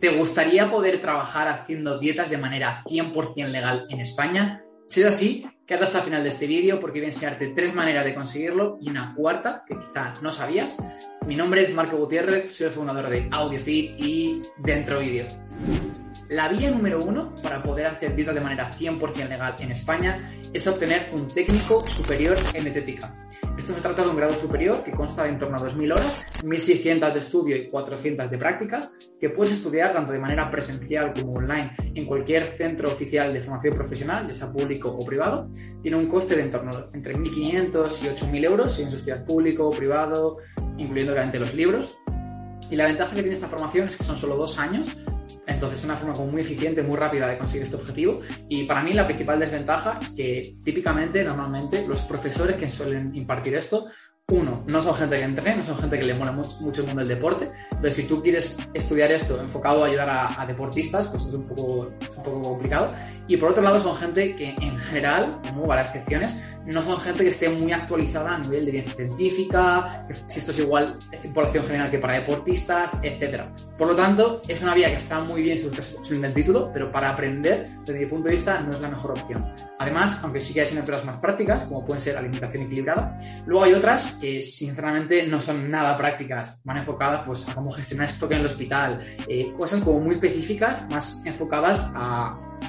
¿Te gustaría poder trabajar haciendo dietas de manera 100% legal en España? Si es así, quédate hasta el final de este vídeo porque voy a enseñarte tres maneras de conseguirlo y una cuarta que quizá no sabías. Mi nombre es Marco Gutiérrez, soy el fundador de AudioFit y Dentro Vídeo. La vía número uno para poder hacer dietas de manera 100% legal en España es obtener un técnico superior en dietética. Esto se trata de un grado superior que consta de en torno a 2.000 horas, 1.600 de estudio y 400 de prácticas, que puedes estudiar tanto de manera presencial como online en cualquier centro oficial de formación profesional, ya sea público o privado. Tiene un coste de en torno entre 1.500 y 8.000 euros si en su estudiar público o privado, incluyendo obviamente los libros. Y la ventaja que tiene esta formación es que son solo dos años, entonces, es una forma muy eficiente, muy rápida de conseguir este objetivo. Y para mí la principal desventaja es que típicamente, normalmente, los profesores que suelen impartir esto uno, no son gente que entrene, no son gente que le mola mucho, el mundo del deporte. Entonces, si tú quieres estudiar esto enfocado a ayudar a, deportistas, pues es un poco, poco complicado. Y por otro lado, son gente que en general, como varias excepciones, no son gente que esté muy actualizada a nivel de ciencia científica, si esto es igual en población general que para deportistas, etc. Por lo tanto, es una vía que está muy bien según el título, pero para aprender, desde mi punto de vista, no es la mejor opción. Además, aunque sí que hay asignaturas más prácticas, como pueden ser alimentación equilibrada, luego hay otras que sinceramente no son nada prácticas, van enfocadas pues, a cómo gestionar esto en el hospital, eh, cosas como muy específicas, más enfocadas a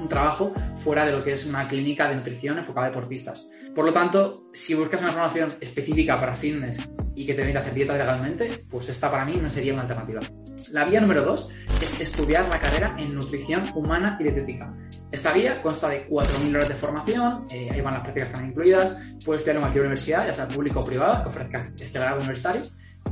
un trabajo fuera de lo que es una clínica de nutrición enfocada a deportistas. Por lo tanto, si buscas una formación específica para fitness y que te permita hacer dieta legalmente, pues esta para mí no sería una alternativa. La vía número dos es estudiar la carrera en nutrición humana y dietética. Esta vía consta de 4.000 horas de formación, eh, ahí van las prácticas también incluidas, puedes estudiar en cualquier universidad, ya sea pública o privada, que ofrezca este grado universitario,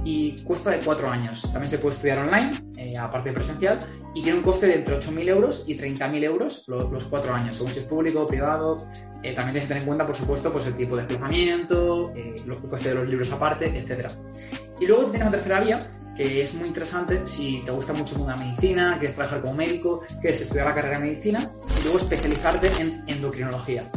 y cuesta de 4 años. También se puede estudiar online, eh, aparte de presencial, y tiene un coste de entre 8.000 euros y 30.000 euros los, los 4 años, según si es público o privado. Eh, también tienes que tener en cuenta, por supuesto, pues el tipo de desplazamiento, los costes de los libros aparte, etc. Y luego tienes una tercera vía, que es muy interesante si te gusta mucho la medicina, quieres trabajar como médico, quieres estudiar la carrera de medicina y luego especializarte en endocrinología.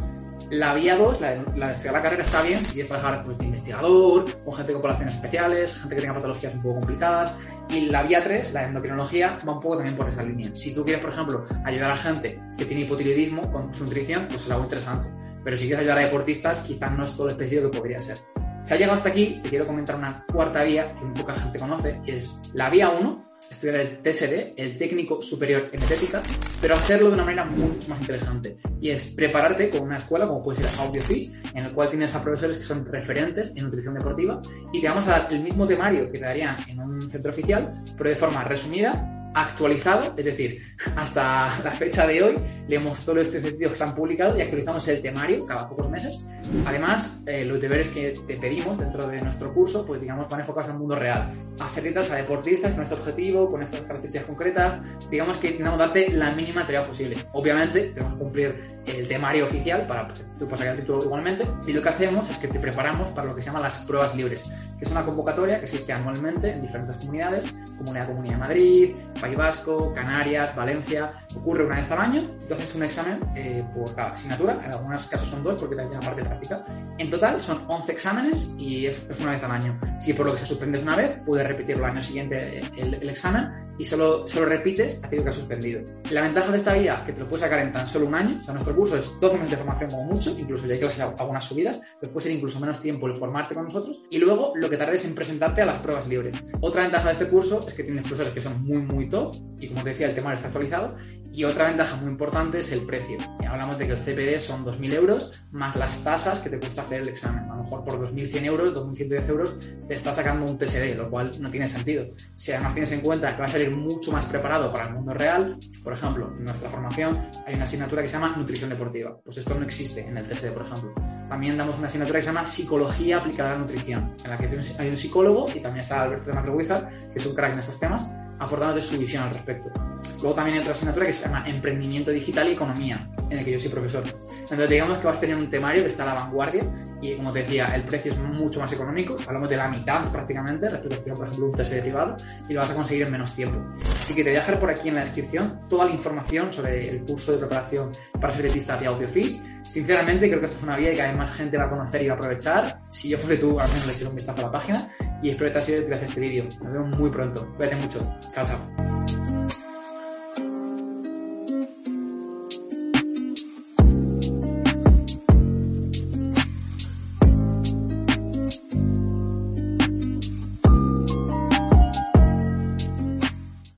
La vía 2, la, de estudiar la carrera, está bien si quieres trabajar pues, de investigador, con gente con poblaciones especiales, gente que tenga patologías un poco complicadas. Y la vía 3, la endocrinología, va un poco también por esa línea. Si tú quieres, por ejemplo, ayudar a gente que tiene hipotiroidismo con su nutrición, pues es algo interesante. Pero si quieres ayudar a deportistas, quizás no es todo lo específico que podría ser. Si has llegado hasta aquí, te quiero comentar una cuarta vía que muy poca gente conoce, y es la vía 1, estudiar el TSD, el técnico superior en dietética, pero hacerlo de una manera mucho más interesante. Y es prepararte con una escuela como puede ser AudioFit, en el cual tienes a profesores que son referentes en nutrición deportiva y te vamos a dar el mismo temario que te darían en un centro oficial, pero de forma resumida actualizado, es decir, hasta la fecha de hoy leemos todos los estudios que se han publicado y actualizamos el temario cada pocos meses. Además, eh, los deberes que te pedimos dentro de nuestro curso, pues digamos, van enfocados al mundo real. Hacer dietas a deportistas con este objetivo, con estas características concretas, digamos que intentamos darte la mínima teoría posible. Obviamente, tenemos que cumplir el temario oficial para que tú sacar el título igualmente. Y lo que hacemos es que te preparamos para lo que se llama las pruebas libres, que es una convocatoria que existe anualmente en diferentes comunidades, Comunidad Comunidad de Madrid, País Vasco, Canarias, Valencia, ocurre una vez al año, entonces un examen eh, por cada asignatura, en algunos casos son dos porque también una parte práctica. En total son 11 exámenes y es, una vez al año. Si por lo que se suspendes una vez, puedes repetirlo el año siguiente el, examen y solo, solo repites aquello que has suspendido. La ventaja de esta vía, que te lo puedes sacar en tan solo un año, o sea, nuestro curso es 12 meses de formación como mucho, incluso ya hay clases algunas subidas, después puede ser incluso menos tiempo el formarte con nosotros y luego lo que tardes en presentarte a las pruebas libres. Otra ventaja de este curso es que tienes profesores que son muy, muy y como te decía, el tema está actualizado. Y otra ventaja muy importante es el precio. Hablamos de que el CPD son 2.000 euros más las tasas que te cuesta hacer el examen. A lo mejor por 2.100 euros, 2.110 euros, te está sacando un TSD, lo cual no tiene sentido. Si además tienes en cuenta que va a salir mucho más preparado para el mundo real, por ejemplo, en nuestra formación hay una asignatura que se llama nutrición deportiva. Pues esto no existe en el TSD, por ejemplo. También damos una asignatura que se llama psicología aplicada a la nutrición, en la que hay un psicólogo y también está Alberto de Macroguizar, que es un crack en estos temas de su visión al respecto. Luego también hay otra asignatura que se llama Emprendimiento Digital y Economía, en el que yo soy profesor. Entonces digamos que vas a tener un temario que está a la vanguardia y como te decía, el precio es mucho más económico, hablamos de la mitad prácticamente respecto a estudiar, por ejemplo, un TSD privado y lo vas a conseguir en menos tiempo. Así que te voy a dejar por aquí en la descripción toda la información sobre el curso de preparación para ser dietista de AudioFit. Sinceramente creo que esto es una vía que cada más gente va a conocer y va a aprovechar. Si yo fuese tú, al menos le eché un vistazo a la página y espero que te haya sido útil este vídeo. Nos vemos muy pronto. Cuídate mucho. Chao, chao.